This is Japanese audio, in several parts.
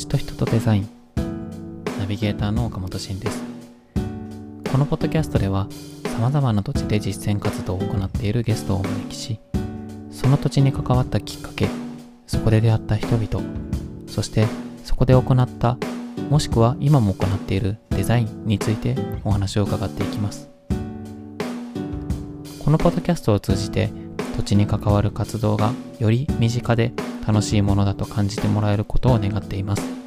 土地と人とデザインナビゲーターの岡本慎です。このポッドキャストではさまざまな土地で実践活動を行っているゲストをお招きしその土地に関わったきっかけそこで出会った人々そしてそこで行ったもしくは今も行っているデザインについてお話を伺っていきます。このポッドキャストを通じて土地に関わる活動がより身近で楽しいものだと感じてもらえることを願っています、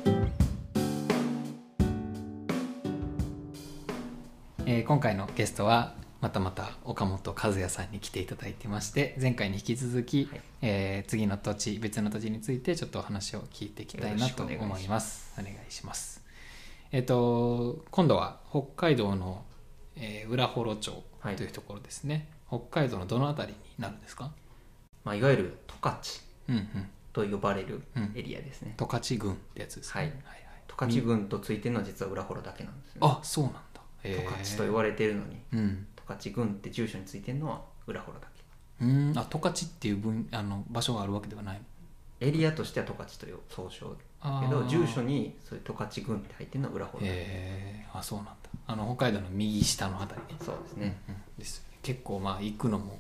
ー今回のゲストはまたまた岡本和也さんに来ていただいてまして前回に引き続き、えー次の土地別の土地についてちょっとお話を聞いていきたいなと思います。お願いします。えっ、と今度は北海道の、えー浦幌町はい。というところですね、北海道のどのあたりになるんですか？まあ、いわゆる十勝うんうん。と呼ばれるうん。エリアですね、十勝郡ってやつですね。はい。はい十勝郡とついてるのは実は浦幌だけなんですね。あそうなんだ十勝と言われてるのにうん。十勝郡って住所についてるのは浦幌だうん。あ十勝っていう分あの場所があるわけではない。けエリアとしては十勝という総称けど住所にそういう十勝郡って入ってるのは浦幌だけ。へえあそうなんだ。あの北海道の右下のあたりね。そうですね、うんうん。です結構まあ行くのも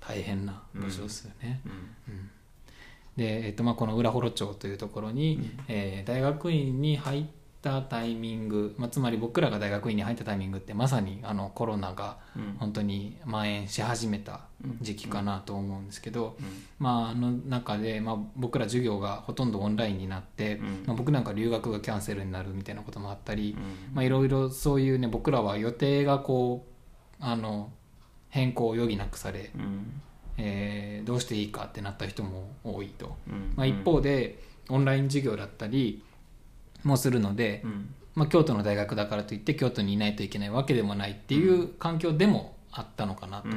大変な場所ですよね、うん。うん。で、えっとまあ、この浦幌町というところに、えー大学院に入ったタイミング、まあ、つまり僕らが大学院に入ったタイミングってまさにあのコロナがうん。本当に蔓延し始めた時期かなと思うんですけど、うん。まあ、あの中で、まあ、僕ら授業がほとんどオンラインになって、うん。まあ、僕なんか留学がキャンセルになるみたいなこともあったり、いろいろそういうね僕らは予定がこうあの変更を余儀なくされ、うん。えーどうしていいかってなった人も多いと、うん。まあ、一方でオンライン授業だったりもするので、うん。まあ、京都の大学だからといって京都にいないといけないわけでもないっていう環境でもあったのかなと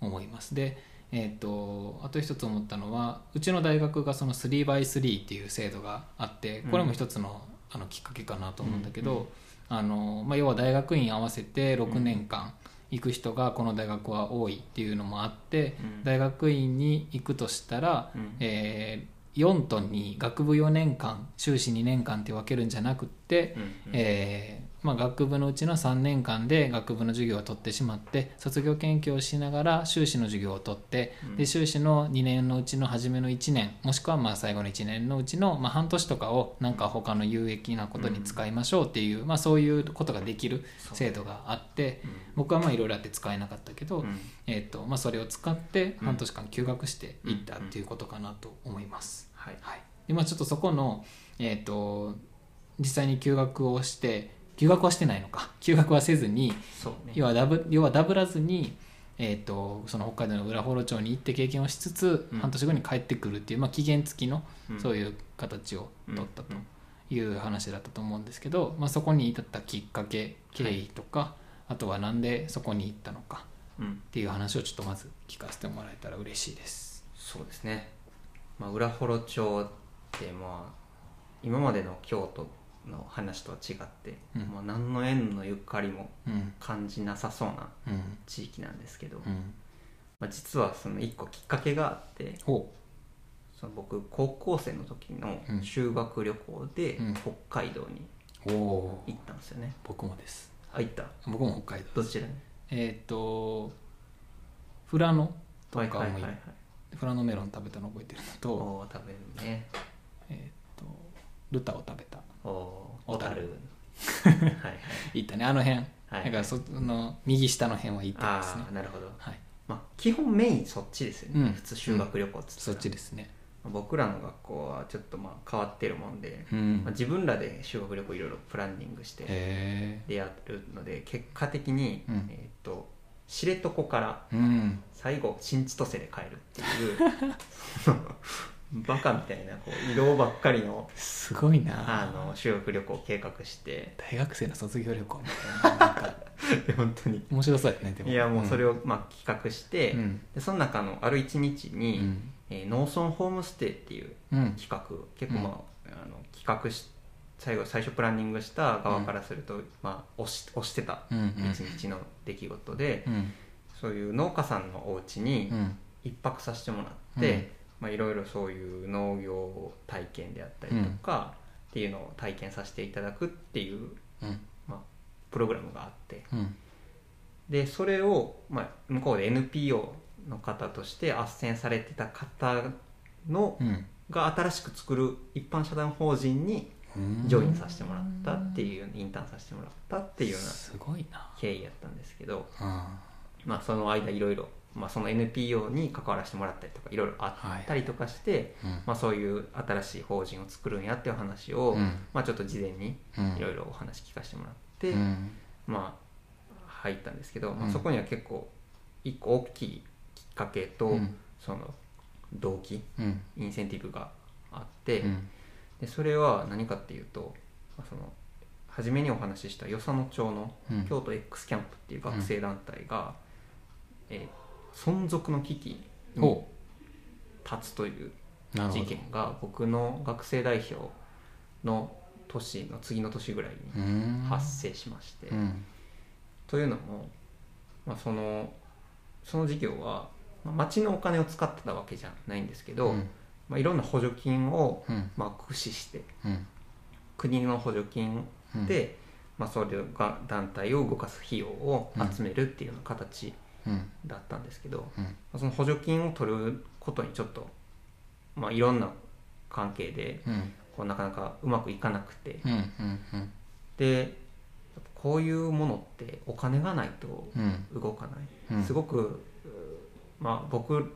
思います。でえー、とあと一つ思ったのはうちの大学がその 3x3 っていう制度があってこれも一つの,、あのきっかけかなと思うんだけど、あのまあ、要は大学院合わせて6年間行く人がこの大学は多いっていうのもあって、うん。大学院に行くとしたら、うん。え4トンに学部4年間修士2年間って分けるんじゃなくって、うんうん。えーまあ、学部のうちの3年間で学部の授業を取ってしまって卒業研究をしながら修士の授業を取って、うん。で修士の2年のうちの初めの1年もしくはまあ最後の1年のうちのまあ半年とかをなんか他の有益なことに使いましょうっていう、まあ、そういうことができる制度があって僕はまあいろいろあって使えなかったけど、うん。えーとまあ、それを使って半年間休学していったっていうことかなと思います。はい。はい、でまあちょっとそこの、えー、と実際に休学をして休学はしてないのか。休学はせずにね。要はダブ要はダブらずに、えー、とその北海道の浦幌町に行って経験をしつつ、うん。半年後に帰ってくるっていう、まあ、期限付きのうん。そういう形を取ったとうん。いう話だったと思うんですけど、まあ、そこに至ったきっかけ経緯とか、あとはなんでそこに行ったのかうん。っていう話をちょっとまず聞かせてもらえたら嬉しいです。そうですね、まあ、浦幌町ってまあ今までの京都の話とは違って、うん。まあ、何の縁のゆかりもうん。感じなさそうなうん。地域なんですけど、うん、まあ、実はその一個きっかけがあってほその僕高校生の時のうん。修学旅行でうん。北海道に行ったんですよね、僕もです。あ行った？僕も北海道どちらに？えっ、と富良野とかもいはいはい富良野メロン食べたの覚えてるのと,、食べるね。えー、とルタを食べた小樽。はいはい。行ったねあの辺、はい。だからその右下の辺は行ってますね。ああなるほど。はい。まあ基本メインそっちですよね、うん。普通修学旅行っつったそらっちですね。僕らの学校はちょっとまあ変わってるもんで、うん。まあ、自分らで修学旅行いろいろプランニングしてへでやるので結果的に、うん。えっ、と知床からえうん。最後新千歳で帰るっていう バカみたいなこう移動ばっかりのすごいな。あの修学旅行を計画して。大学生の卒業旅行みたいななん 本当に。面白そうやねでも。いやもうそれを、をまあ企画して、うん。でその中のある一日に、うん。えー農村ホームステイっていううん企画結構まあ,、あの企画し最後最初プランニングした側からすると、まあ、押し押してたうんうん。一日の出来事で、うん。そういう農家さんのお家にうん。一泊させてもらって、まあ、いろいろそういう農業体験であったりとか、っていうのを体験させていただくっていう、うん。まあ、プログラムがあって。うん。でそれを、まあ、向こうで NPO の方として斡旋されてた方のうん。が新しく作る一般社団法人にうん。ジョインさせてもらったっていうインターンさせてもらったっていうようなすごいな。経緯やったんですけど、うん。まあ、その間いろいろ、まあ、その NPO に関わらせてもらったりとかいろいろあったりとかして、うん。まあ、そういう新しい法人を作るんやっていう話を、うん。まあ、ちょっと事前にうん。いろいろお話聞かせてもらって、うん。まあ、入ったんですけど、まあ、うん。そこには結構一個大きいきっかけと、うん。その動機うん。インセンティブがあって、うん。でそれは何かっていうと、まあ、その初めにお話しした与謝野町のうん。京都 X キャンプっていう学生団体が、えー存続の危機にほ立つという事件が僕の学生代表の年の次の年ぐらいにうん。発生しまして、うん。というのも、まあ、そのその事業は、まあ、町のお金を使ってたわけじゃないんですけど、うん。まあ、いろんな補助金を、うん。まあ、駆使してうん。国の補助金うん。で、まあ、それが団体を動かす費用を集めるっていうような形うんだったんですけど、うん。まあその補助金を取ることにちょっと、まあ、いろんな関係でうん。こうなかなかうまくいかなくて、うんうんうん。でこういうものってお金がないとうん。動かない、うん。すごく、うまあ、僕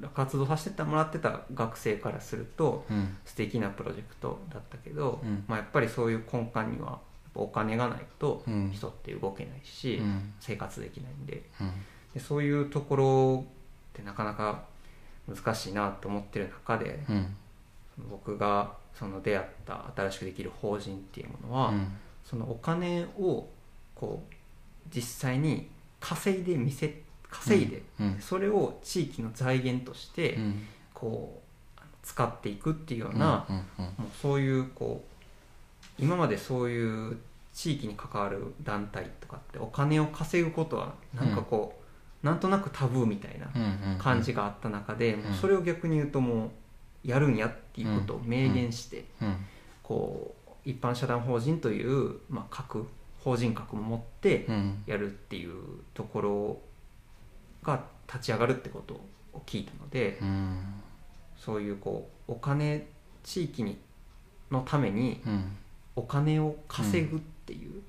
ら活動させてもらってた学生からするとうん。素敵なプロジェクトだったけど、うん。まあ、やっぱりそういう根幹にはお金がないとうん。人って動けないし、うん。生活できないんで。うんでそういうところってなかなか難しいなと思ってる中で、うん。僕がその出会った新しくできる法人っていうものは、うん。そのお金をこう実際に稼いで見せ稼いで、うん。それを地域の財源としてうん。こう使っていくっていうような、もうそういうこう今までそういう地域に関わる団体とかってお金を稼ぐことはなんかこう、なんとなくタブーみたいなうんうん感じがあった中で、もうそれを逆に言うともうやるんやっていうことを明言して、うん。こう一般社団法人という、まあ、格法人格も持ってうん。やるっていうところが立ち上がるってことを聞いたので、うん。そういうこうお金地域にのためにうん。お金を稼ぐっていう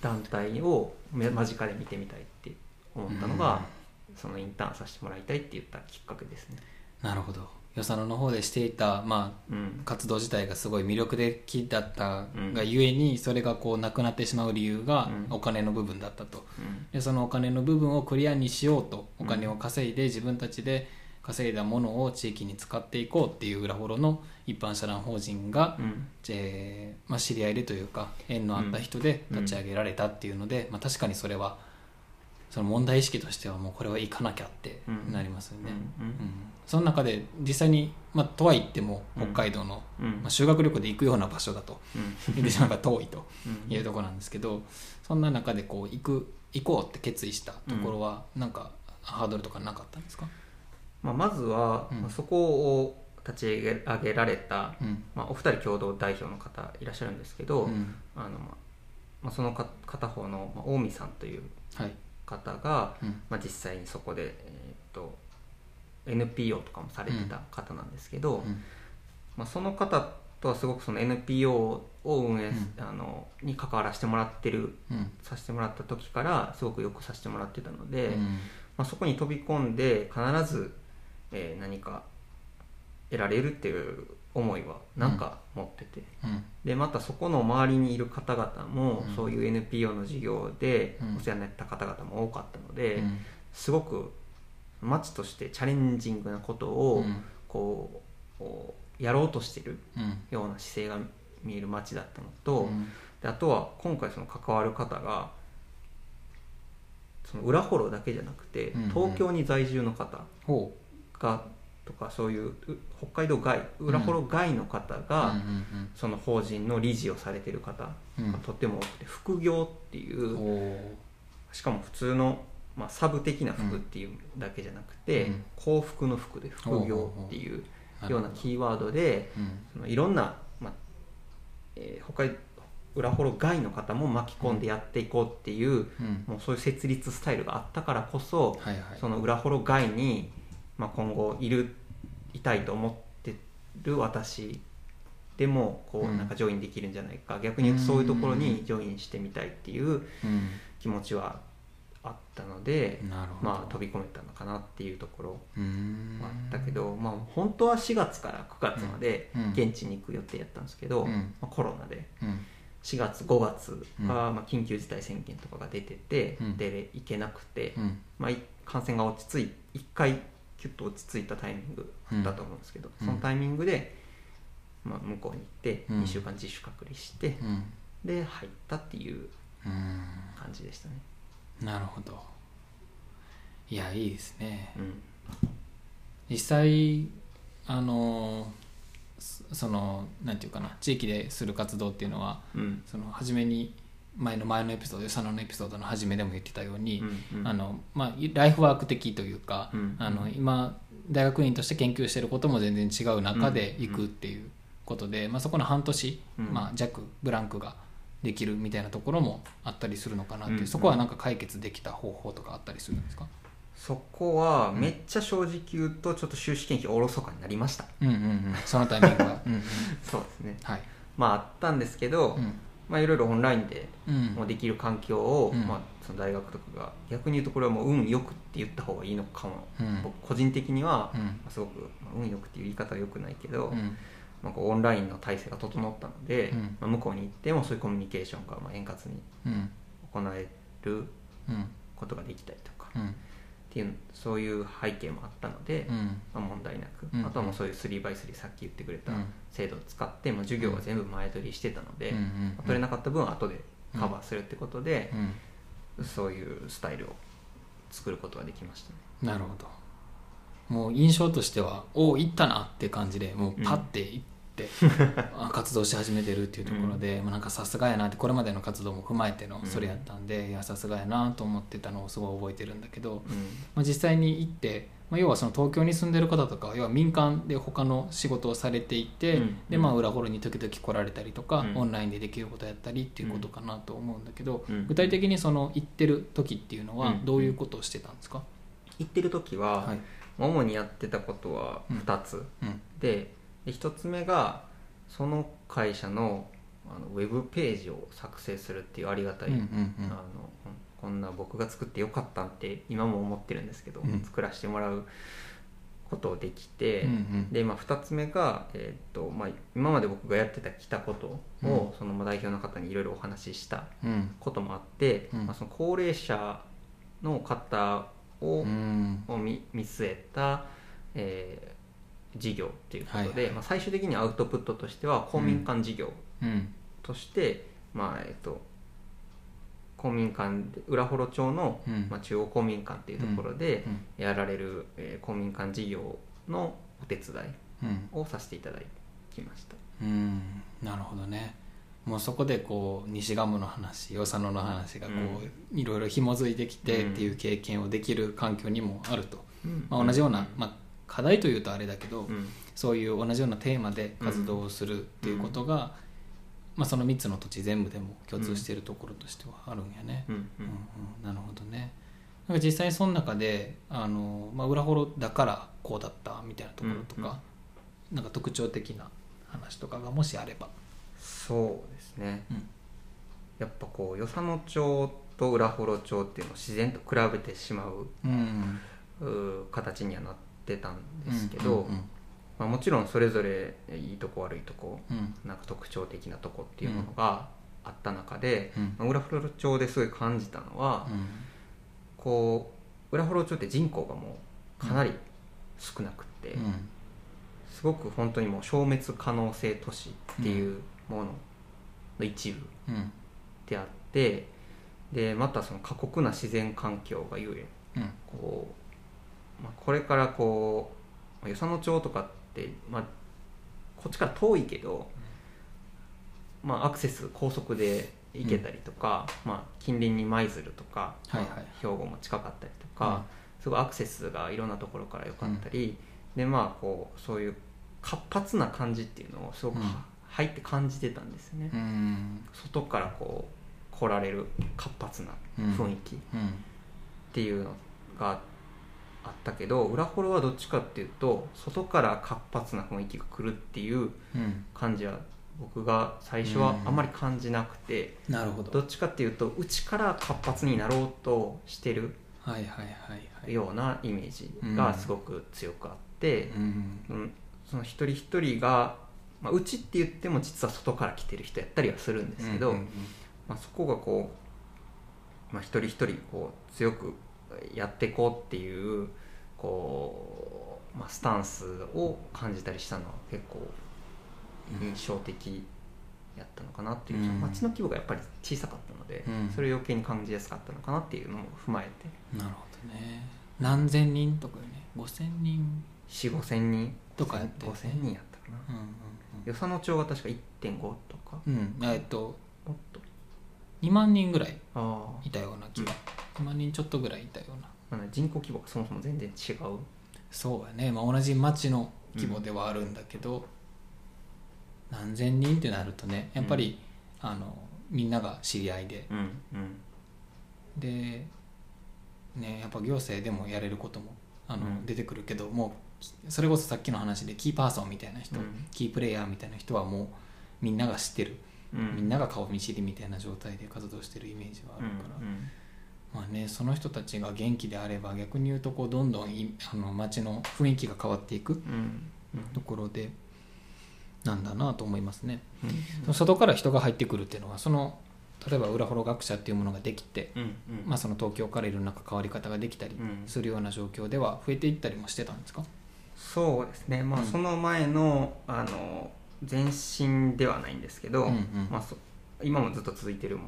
団体をめ間近で見てみたいって思ったのが、そのインターンさせてもらいたいって言ったきっかけですね。なるほど。与謝野の方でしていた、まあ、うん。活動自体がすごい魅力的だったうんがゆえにそれがこうなくなってしまう理由がうん。お金の部分だったと。うん。でそのお金の部分をクリアにしようとうんお金を稼いで自分たちで稼いだものを地域に使っていこうっていう裏幌の一般社団法人が、うん。えーまあ、知り合いでというか縁のあった人で立ち上げられたっていうので、まあ、確かにそれはその問題意識としてはもうこれは行かなきゃってなりますよね。うん。うん。その中で実際に、まあ、とは言ってもうん。北海道の、うん。まあ、修学旅行で行くような場所だとうん。言ってしまえば遠いとうん。いうところなんですけどそんな中でこう行く行こうって決意したところはなんかハードルとかなかったんですか、まあ、まずは、うん。まあそこを立ち上げられた、うん。まあ、お二人共同代表の方いらっしゃるんですけど、うん。あのまあまあ、そのか片方の、まあ、近江さんというはい方が、うん。まあ、実際にそこで、えーっと NPO とかもされてた方なんですけど、うん。まあ、その方とはすごくその NPO を運営、うん。あのに関わらせてもらってるうん。させてもらった時からすごくよくさせてもらってたので、うん。まあ、そこに飛び込んで必ず、えー何か得られるっていう思いはなんか持ってて、うん。でまたそこの周りにいる方々も、うん。そういう NPO の事業でうん。お世話になった方々も多かったので、うん。すごく町としてチャレンジングなことを、うん。こうやろうとしてるうん。ような姿勢が見える町だったのと、うん。であとは今回その関わる方がその裏幌だけじゃなくて、東京に在住の方ほがとかそういうう北海道外裏幌外の方うが、うんその法人の理事をされてる方がとっても多くて副業っていう、おしかも普通の、まあ、サブ的な服っていうだけじゃなくて、うん。幸福の服で副業っていうーようなキーワードでうん。そのいろんな、まあ、えー他裏幌外の方も巻き込んでやっていこうっていう、うん。もうそういう設立スタイルがあったからこそ、その裏幌外に、まあ、今後いるいたいと思ってる私でもこううん。なんかジョインできるんじゃないか、逆に言うとそういうところにジョインしてみたいっていううん気持ちはあったので、なるほど。まあ、飛び込めたのかなっていうところはあったけど、まあ、本当は4月から9月までうん。現地に行く予定やったんですけど、うん。まあ、コロナでうん。4月5月うん。が、まあ、緊急事態宣言とかが出てて、うん。で行けなくて、うん。まあ、い感染が落ち着い1回キュッと落ち着いたタイミングだと思うんですけど、うん。そのタイミングで、まあ、向こうに行ってうん。2週間自主隔離して、うん。で入ったっていううん感じでしたね。なるほど。いやいいですね。うん。実際あのそそのなんていうかな地域でする活動っていうのはうん。その初めに前の前のエピソード与謝野のエピソードの初めでも言ってたように、うんうん。あのまあ、ライフワーク的というか、うんあの今大学院として研究してることも全然違う中でうん行くっていうことで、まあ、そこの半年、うん。まあ、弱ブランクができるみたいなところもあったりするのかなっていう、うんそこはなんか解決できた方法とかあったりするんですか？そこはめっちゃ正直言うとちょっと修士研究おろそかになりました。うんうんうん。そのタイミングは。うん、うん、そうですね。はい、まああったんですけど、うんまあいろいろオンラインでうん。もうできる環境を、うん。まあ、その大学とかが逆に言うとこれはもう運よくって言った方がいいのかも、うん。僕個人的には、すごく、まあ運よくっていう言い方はよくないけど、うん。まあ、こうオンラインの体制が整ったので、うん。まあ、向こうに行ってもそういうコミュニケーションがまあ円滑にうん。行えるうん。ことができたりとか、うんっていうそういう背景もあったので、うん。まあ、問題なく、うん。あとはもうそういう 3x3 さっき言ってくれたうん。制度を使って、もう授業は全部前取りしてたので、うんうんまあ取れなかった分は後でカバーするってことで、うん。そういうスタイルを作ることができましたね。なるほど。もう印象としてはおお行ったなって感じでもうパッて 活動し始めてるっていうところで、まあ、なんかさすがやなってこれまでの活動も踏まえてのうん。それやったんで、いやさすがやなと思ってたのをすごい覚えてるんだけど、うん。まあ、実際に行って、まあ、要はその東京に住んでる方とか要は民間で他の仕事をされていて、うん。でまあ裏幌に時々来られたりとか、うん。オンラインでできることやったりっていうことかなと思うんだけど、うん。具体的にその行ってる時っていうのはうん。どういうことをしてたんですか、行ってる時は、はい。主にやってたことは2つ、うん。でで1つ目がその会社のあのウェブページを作成するっていうありがたい、うんうんうん。あのこんな僕が作ってよかったんって今も思ってるんですけど、うん。作らせてもらうことできて、うんうん。で、まあ、2つ目が、えーっとまあ、今まで僕がやってたきたことを、そのまあ代表の方にいろいろお話ししたうん。こともあって、うん。まあ、その高齢者の方を,、うん。を見見据えた、えー事業ということで、はいはい。まあ、最終的にアウトプットとしては公民館事業うん。として、まあえっと公民館で浦幌町の、うん。まあ、中央公民館っていうところでうん。やられる、えー公民館事業のお手伝うん。いをさせていただきました。うん。なるほどね。もうそこでこう西賀茂の話与謝野の話がこう、いろいろ紐づいてきてっていう経験をできる環境にもあると、まあ、同じような、まあ、課題というとあれだけど、うん。そういう同じようなテーマで活動をするっていうことが、まあ、その3つの土地全部でも共通しているところとしてはあるんやね。うんうん。うんなるほどね。なんか実際その中であの、まあ、裏幌だからこうだったみたいなところとか、なんか特徴的な話とかがもしあれば。そうですね、うん。やっぱこう与謝野町と浦幌町っていうのを自然と比べてしまううん形にはなってたんですけど、まあ、もちろんそれぞれいいとこ悪いとこうん。なんか特徴的なとこっていうものがあった中で、うん。まあ浦幌町ですごい感じたのは、うん。こう浦幌町って人口がもうかなり少なくて、うん。すごく本当にもう消滅可能性都市っていうものの一部うん。であってでまたその過酷な自然環境がゆえうん。こう、まあ、これからこうまあ与謝野町とかって、まあ、こっちから遠いけど、まあ、アクセス高速で行けたりとか、まあ、近隣に舞鶴とか、はいはい。まあ兵庫も近かったりとか、すごいアクセスがいろんなところから良かったり、でまあこうそういう活発な感じっていうのをすごく入って感じてたんですよね、うん。外からこう来られる活発な雰囲気っうん。ていうのがあったけど裏ホロはどっちかっていうと外から活発な雰囲気が来るっていううん。感じは僕が最初はあんまり感じなくて、なるほど。どっちかっていうと内から活発になろうとしてるはいはいはいはい。ようなイメージがすごく強くあって、うん。うん。その一人一人が、まあ、内って言っても実は外から来てる人やったりはするんですけど、うんうん。まあ、そこがこう、まあ、一人一人こう強くやっていこうっていうこう、まあ、スタンスを感じたりしたのは結構印象的やったのかなっていう、うん。その街の規模がやっぱり小さかったので、うん。それを余計に感じやすかったのかなっていうのも踏まえて。うんなるほどね。何千人とかよね。5000人。4 5千人。とかやって。るね5千人やったかな。うん与謝野町が確か1.5とか。うん。うんうんえっともっと。2万人ぐらいあ。いたような気が2万人ちょっとぐらいいたような。人口規模がそもそも全然違う。そうやね、まあ、同じ町の規模ではあるんだけど、何千人ってなるとねやっぱり、あのみんなが知り合いで。うんうん。でねやっぱ行政でもやれることもあの、うん。出てくるけどもうそれこそさっきの話でキーパーソンみたいな人、うん。キープレイヤーみたいな人はもうみんなが知ってる、うん。みんなが顔見知りみたいな状態で活動してるイメージはあるから、うんまあね、その人たちが元気であれば逆に言うとこうどんどんいあの街の雰囲気が変わっていくうん。うん。ところでなんだなと思いますね。うん。外から人が入ってくるっていうのはその例えば裏幌学者っていうものができて、うん。うん。まあ、その東京からいろんな関わり方ができたりうん。するような状況では増えていったりもしてたんですか、そうですね。まあうん。その前のあの前身ではないんですけど、うんうん。ま今もずっと続いてる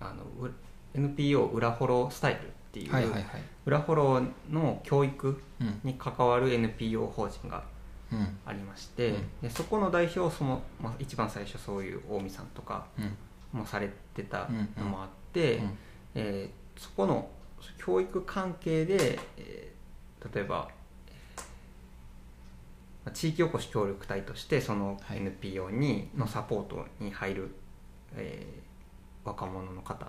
あのう NPO 裏ホロスタイルっていう、はいはいはい。裏ホロの教育うん。に関わる NPO 法人がうん。ありまして、うん。でそこの代表をその、まあ、一番最初そういう近江さんとかうん。もされてたのもあっうて、ん。えーそこの教育関係で、えー例えば、まあ地域おこし協力隊としてそのはい。NPO に、のサポートに入る、えー若者の方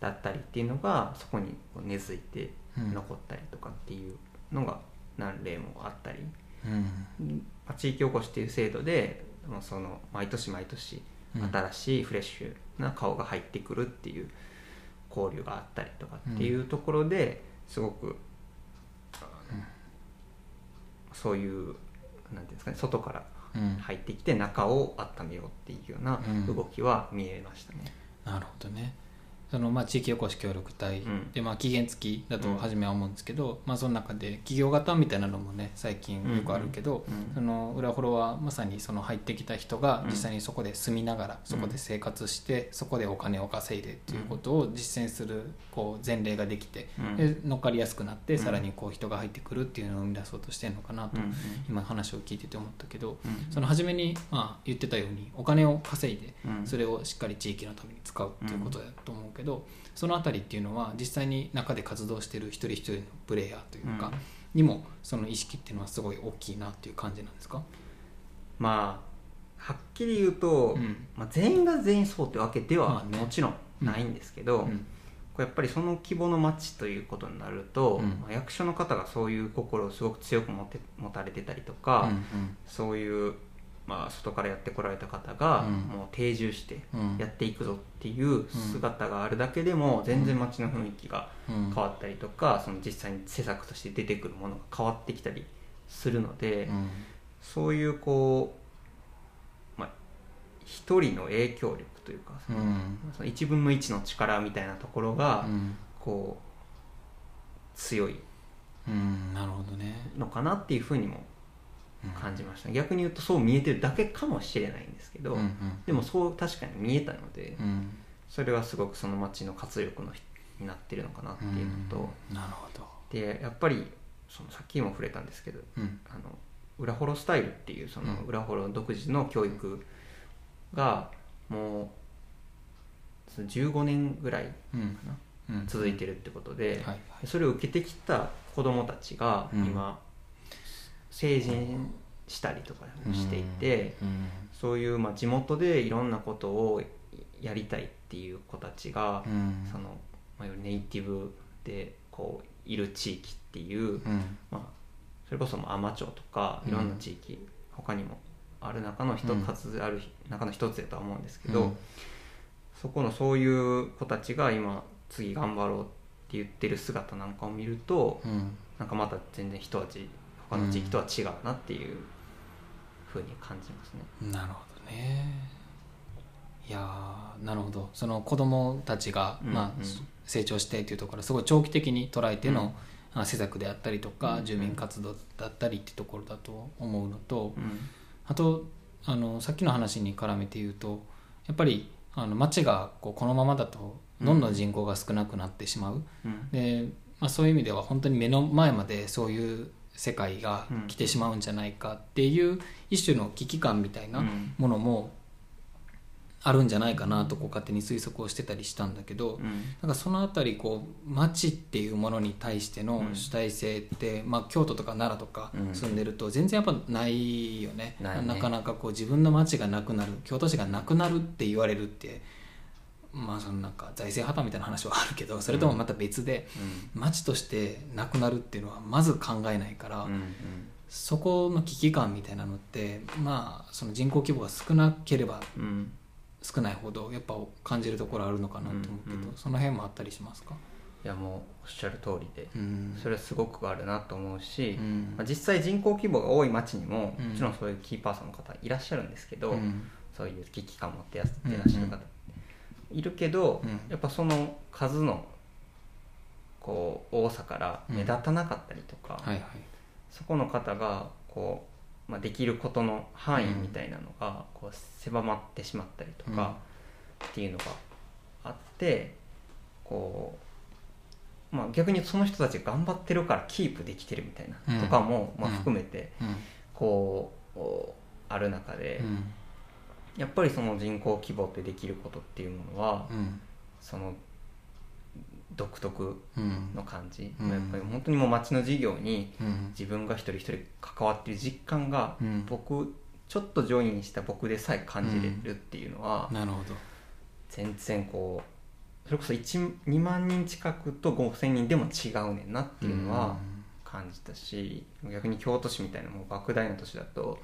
だったりっていうのがそこに根付いてうん。残ったりとかっていうのが何例もあったり、うん。まあ地域おこしっていう制度でその毎年毎年うん。新しいフレッシュな顔が入ってくるっていう交流があったりとかっていうところですごく、そういうなんていうんですかね外からうん。入ってきて中を温めようっていうようなうん。動きは見えましたね。なるほどねそのまあ地域おこし協力隊。うん。でまあ期限付きだと初めは思うんですけど、まあその中で企業型みたいなのもね最近よくあるけど、うん。その裏フォロはまさにその入ってきた人がうん。実際にそこで住みながらそこで生活してそこでお金を稼いでっていうことを実践するこう前例ができてうん。で乗っかりやすくなってうん。さらにこう人が入ってくるっていうのを生み出そうとしてるのかなとうん今話を聞いてて思ったけどうん。その初めにまあ言ってたようにお金を稼いでうん。それをしっかり地域のために使うっていうことだと思うけど、そのあたりっていうのは実際に中で活動してる一人一人のプレイヤーというか、うん。にもその意識っていうのはすごい大きいなっていう感じなんですか、まあはっきり言うと、うん。まあ、全員が全員そうってわけではまあね。もちろんないんですけど、うん。これやっぱりその規模の町ということになると、うん。まあ、役所の方がそういう心をすごく強く持って持たれてたりとか、そういう、まあ、外からやってこられた方が、うん。もう定住してやっていくぞっていう姿があるだけでも、全然町の雰囲気がうん。変わったりとか、その実際に施策として出てくるものが変わってきたりするので、うん。そういうこう、まあ、一人の影響力というか、そのうん。その1分の1の力みたいなところが、うん。こう強いうん。なるほどね。のかなっていうふうにもうん感じました、逆に言うとそう見えてるだけかもしれないんですけど、うんうんでもそう確かに見えたので、うん。それはすごくその町の活力のになってるのかなっていうのと、うん。なるほど。でやっぱりそのさっきも触れたんですけどうん。あの裏ホロスタイルっていうそのうん。裏ホロ独自の教育がもうその15年ぐらいうん。かなうん。続いてるってことで、はいはい。それを受けてきた子どもたちがうん。今、成人したりとかもしていて、うんそういうまあ地元でいろんなことをやりたいっていう子たちが、うん。そのまネイティブでこういる地域っていう、うん。まあ、それこそまあ海士町とかいろんな地域、他にもある中の一うんつある中の一つだとは思うんですけど、うん。そこのそういう子たちが今次頑張ろうって言ってる姿なんかを見るとうん。なんかまた全然一味他の地域とは違うなっていうふうに感じますね。なるほどね。いやーなるほど。その子供たちが、うんまあうん成長してっていうところすごい長期的に捉えての、あ施策であったりとか、うん住民活動だったりっていうところだと思うのと、うん。あとあのさっきの話に絡めて言うとやっぱりあの町がこうこのままだとどんどん人口が少なくなってしまう、うん。で、まあ、そういう意味では本当に目の前までそういう世界が来てしまうんじゃないかっていう一種の危機感みたいなうん。ものもあるんじゃないかなとこう勝手に推測をしてたりしたんだけど、うん。なんかそのあたりこう町っていうものに対してのうん。主体性って、まあ、京都とか奈良とかうん。住んでると全然やっぱないよね,、なかなかこう自分の町がなくなる京都市がなくなるって言われるってまあそのなんか財政破綻みたいな話はあるけどそれともまた別で、町としてなくなるっていうのはまず考えないから、そこの危機感みたいなのってまあその人口規模が少なければ少ないほどやっぱ感じるところあるのかなと思うけど、うんうん。その辺もあったりしますか？いやもうおっしゃる通りでうん。それはすごくあるなと思うし、うん。まあ、実際人口規模が多い町にもうん。もちろんそういうキーパーソンの方いらっしゃるんですけど、うん。そういう危機感を持ってやってらっしゃる方、いるけど、うん。やっぱその数のこう多さから目立たなかったりとか、はいはい。そこの方がこう、まあ、できることの範囲みたいなのがこう狭まってしまったりとかっていうのがあってこう、まあ、逆にその人たちが頑張ってるからキープできてるみたいな、うんとかも、まあ、うん含めてうん。こうある中で、うんやっぱりその人口規模ってできることっていうものは、うん。その独特うん。の感じ、うん。やっぱり本当にもう町の事業にうん。自分が一人一人関わっている実感が、うん。僕ちょっとジョインした僕でさえ感じれるっていうのは、なるほど。全然こうそれこそ1 2万人近くと5,000人でも違うねんなっていうのは感じたし、逆に京都市みたいなもう莫大な都市だと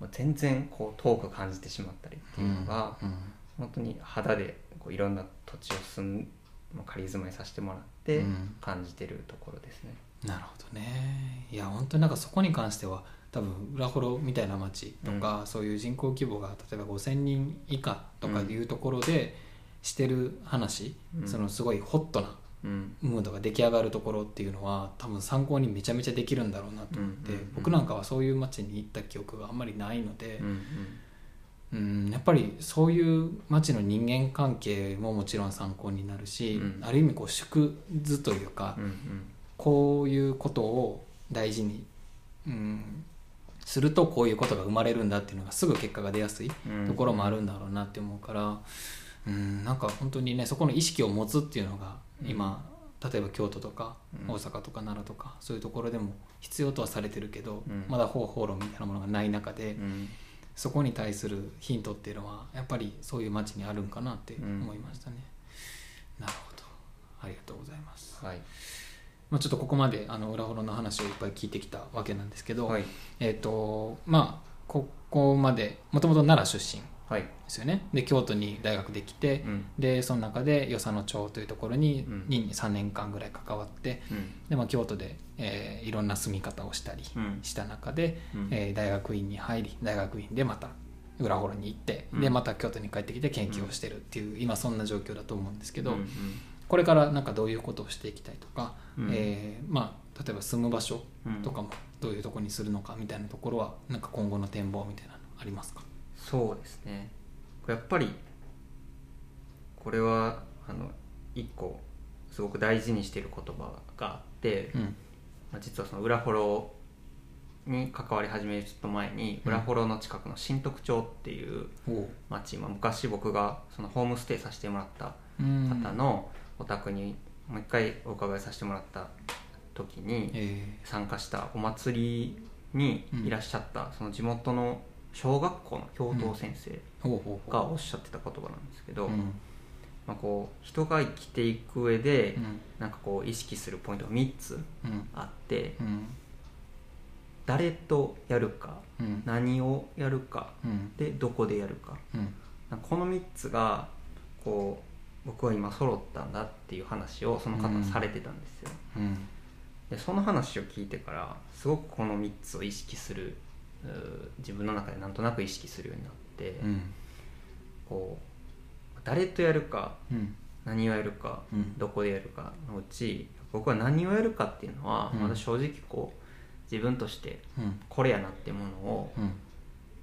うんもう全然こう遠く感じてしまったりっていうのが、うん本当に肌でこういろんな土地を住んまあ仮住まいさせてもらってうん。感じてるところですね。なるほどね。いや本当になんかそこに関しては多分裏幌みたいな町とか、そういう人口規模が例えば5,000人以下とかいうところでしてる話、うん。そのすごいホットなうんムードが出来上がるところっていうのは多分参考にめちゃめちゃできるんだろうなと思って、僕なんかはそういう街に行った記憶があんまりないのでう、んうん。やっぱりそういう街の人間関係ももちろん参考になるし、うん。ある意味こう縮図というか、うんうん。こういうことを大事に、うん、するとこういうことが生まれるんだっていうのがすぐ結果が出やすいうん。ところもあるんだろうなって思うから、うん、なんか本当にねそこの意識を持つっていうのが今、例えば京都とかうん。大阪とか奈良とかそういうところでも必要とはされてるけど、うん。まだ方法論みたいなものがない中で、うん。そこに対するヒントっていうのはやっぱりそういう街にあるんかなって思いましたね。なるほど。ありがとうございます。はい。まあ、ちょっとここまであの裏幌の話をいっぱい聞いてきたわけなんですけど、はい。えっ、とまあここまでもともと奈良出身。はいですよね。で京都に大学で来て、うん。でその中で与謝野町というところに,、うん。に3年間ぐらい関わってうん。で、まあ、京都で、えーいろんな住み方をしたりうん。した中で、うん。えー大学院に入り大学院でまた裏幌に行って、でうん。また京都に帰ってきて研究をしてるっていう、今そんな状況だと思うんですけど、これからなんかどういうことをしていきたいとか、うん。えーまあ、例えば住む場所うんとかもどういうとこにするのかみたいなところはなんか今後の展望みたいなのありますか？そうですね。やっぱりこれはあの一個すごく大事にしている言葉があって、うん。まあ、実はその裏幌に関わり始めるちょっと前にうん。裏幌の近くの新徳町っていうお町、まあ、昔僕がそのホームステイさせてもらったうん。方のお宅にもう一回お伺いさせてもらった時にえ参加したお祭りにいらっしゃった、その地元の小学校の教頭先生がほおっしゃってた言葉なんですけど、まあ、こう人が生きていく上で、うん。なんかこう意識するポイントが3つうん。あってうん。誰とやるかうん。何をやるかうん。でどこでやるか。この3つがこう僕は今揃ったんだっていう話をその方がされてたんですよ、うん。でその話を聞いてからすごくこの3つを意識する自分の中でなんとなく意識するようになって、うん。こう誰とやるかうん。何をやるか、うん。どこでやるかのうち僕は何をやるかっていうのは、うん。まだ正直こう自分としてうん。これやなってものをうん。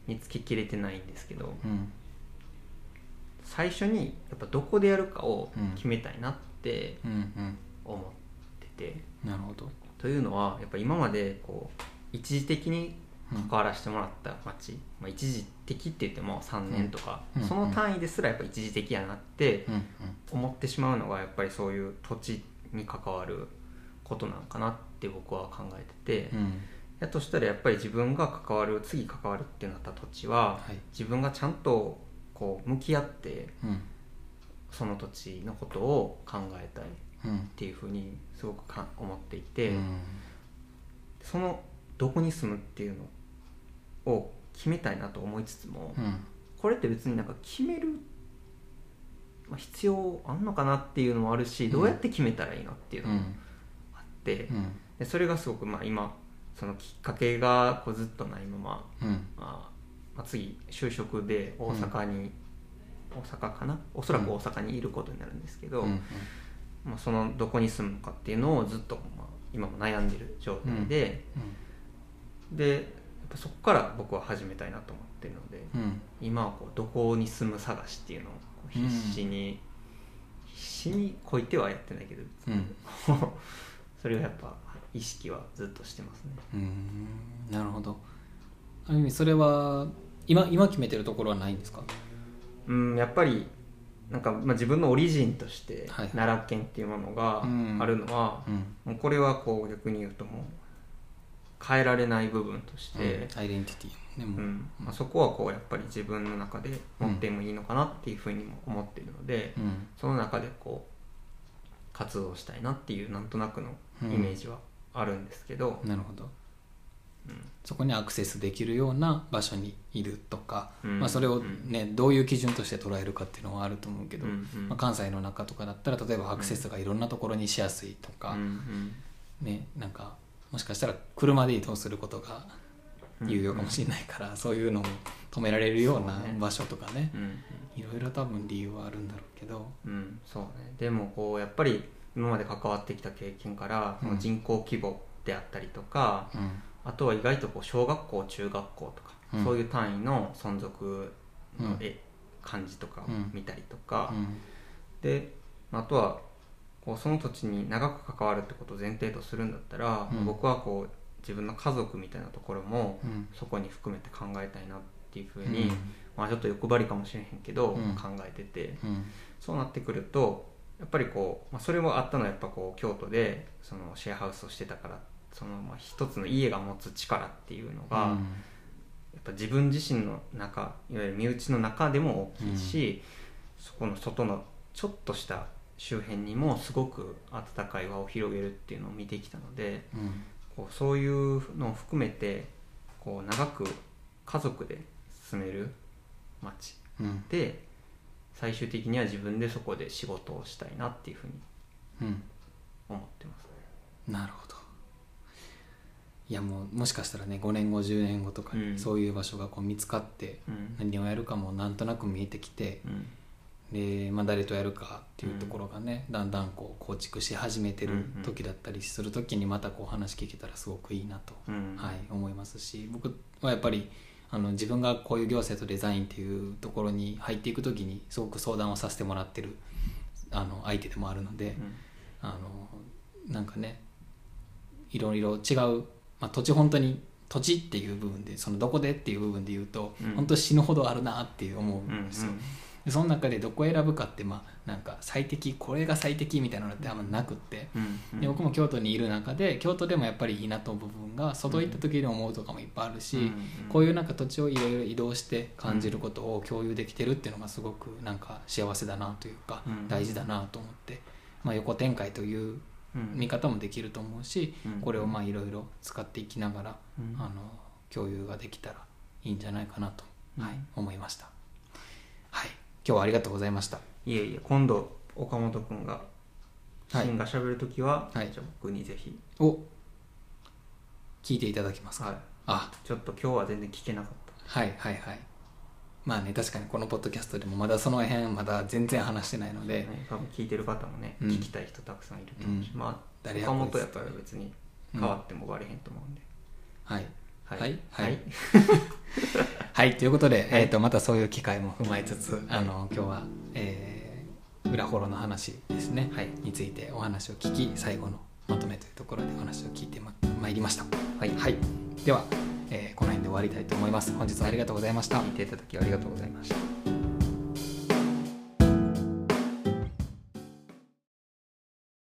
見つけきれてないんですけど、うん。最初にやっぱどこでやるかをうん。決めたいなって思ってて、なるほど。というのはやっぱ今までこう一時的に関わらせてもらった町、まあ、一時的って言っても3年とか、うん。その単位ですらやっぱ一時的やなってうん。思ってしまうのがやっぱりそういう土地に関わることなのかなって僕は考えてて、うん。うんやとしたらやっぱり自分が関わる次関わるってなった土地ははい。自分がちゃんとこう向き合ってうん。その土地のことを考えたいっうんていうふうにすごくか思っていて、うん。そのどこに住むっていうのを決めたいなと思いつつも、うん。これって別になんか決める、まあ、必要あんのかなっていうのもあるしどうやって決めたらいいのっていうのもうん。あって、うん。でそれがすごくまあ今そのきっかけがこうずっとないまま、うん。まあまあ、次就職で大阪に、大阪かな？おそらく大阪にいることになるんですけど、うん。まあ、そのどこに住むのかっていうのをずっと、まあ、今も悩んでる状態で、でそこから僕は始めたいなと思ってるのでうん。今はこうどこに住む探しっていうのを必死に、必死にこいてはやってないけど、うん。それをやっぱ意識はずっとしてますね。うん。なるほど。ある意味それは今今決めてるところはないんですか？うんやっぱりなんか、まあ、自分のオリジンとしてはい。奈良県っていうものがうん。あるのは、うん。もうこれはこう逆に言うともう変えられない部分として、アイデンティティねも。ううん。まあ、そこはこうやっぱり自分の中で持ってもいいのかなっていうふうにも思っているので、うん。その中でこう活動したいなっていうなんとなくのイメージはあるんですけど、なるほど。うん。そこにアクセスできるような場所にいるとか、うん。まあ、それを、ねどういう基準として捉えるかっていうのはあると思うけど、うんうん。まあ、関西の中とかだったら例えばアクセスがいろんなところにしやすいとか、うんうん。ね、なんかもしかしたら車で移動することが有用かもしれないから、そういうのを止められるような場所とかね。うん。いろいろ多分理由はあるんだろうけど、うん、そうね。でもこうやっぱり今まで関わってきた経験から、その人口規模であったりとかうん。あとは意外とこう小学校中学校とか、うん。そういう単位の存続のうん。絵、漢字とか見たりとか、うん。であとはこうその土地に長く関わるってことを前提とするんだったら、うん。僕はこう自分の家族みたいなところもうん。そこに含めて考えたいなっていうふうに、うん。まあ、ちょっと欲張りかもしれへんけど、うん。考えてて。うん。そうなってくるとやっぱりこう、まあ、それもあったのはやっぱこう京都でそのシェアハウスをしてたからそのまあ一つの家が持つ力っていうのが、やっぱ自分自身の中いわゆる身内の中でも大きいし、そこの外のちょっとした周辺にもすごく温かい輪を広げるっていうのを見てきたのでうん。こうそういうのを含めてこう長く家族で住める町うんで最終的には自分でそこで仕事をしたいなっていうふうにうん思ってます。ね。なるほど。いやもうもしかしたらね5年後10年後とかにうん。そういう場所がこう見つかってうん。何をやるかもなんとなく見えてきてうんで、まあ、誰とやるかっていうところがね、だんだんこう構築し始めてるうんうん。時だったりする時にまたこう話聞けたらすごくいいなと、うん。はい、思いますし僕はやっぱりあの自分がこういう行政とデザインっていうところに入っていく時にすごく相談をさせてもらってるあの相手でもあるので、うん。あのなんかねいろいろ違う、まあ、土地本当に土地っていう部分でそのどこでっていう部分で言うと、うん。本当死ぬほどあるなっていう思うんですよ、でその中でどこ選ぶかってまあなんか最適これが最適みたいなのってあんまなくって、うんで僕も京都にいる中で京都でもやっぱりいいなと思う部分が外行った時に思うとかもいっぱいあるし、こういうなんか土地をいろいろ移動して感じることを共有できてるっていうのがすごくなんか幸せだなというかうん。大事だなと思って、まあ、横展開といううん。見方もできると思うしうん。これをまあいろいろ使っていきながらうん。あの共有ができたらいいんじゃないかなと、はいうん思いました。はい、今日はありがとうございました。いえいえ今度岡本君がはい。シンが喋るときは、はい。じゃあ僕にぜひ、お。聞いていただけますか、はい、あ。ちょっと今日は全然聞けなかった。はいはいはい。まあね確かにこのポッドキャストでもまだその辺まだ全然話してないので、ね、多分聞いてる方もね、うん。聞きたい人たくさんいると思うし、うん。まあ岡本やったら別に変わってもバレへんと思うんで、はいはいはい。はい。はい。はい。ということで、えー、とまたそういう機会も踏まえつつあの今日は、えー裏ホロの話ですね、はい。についてお話を聞き最後のまとめというところでお話を聞いてままいりました。はい。はい、では、えーこの辺で終わりたいと思います。本日はありがとうございました。聞いていただきありがとうございました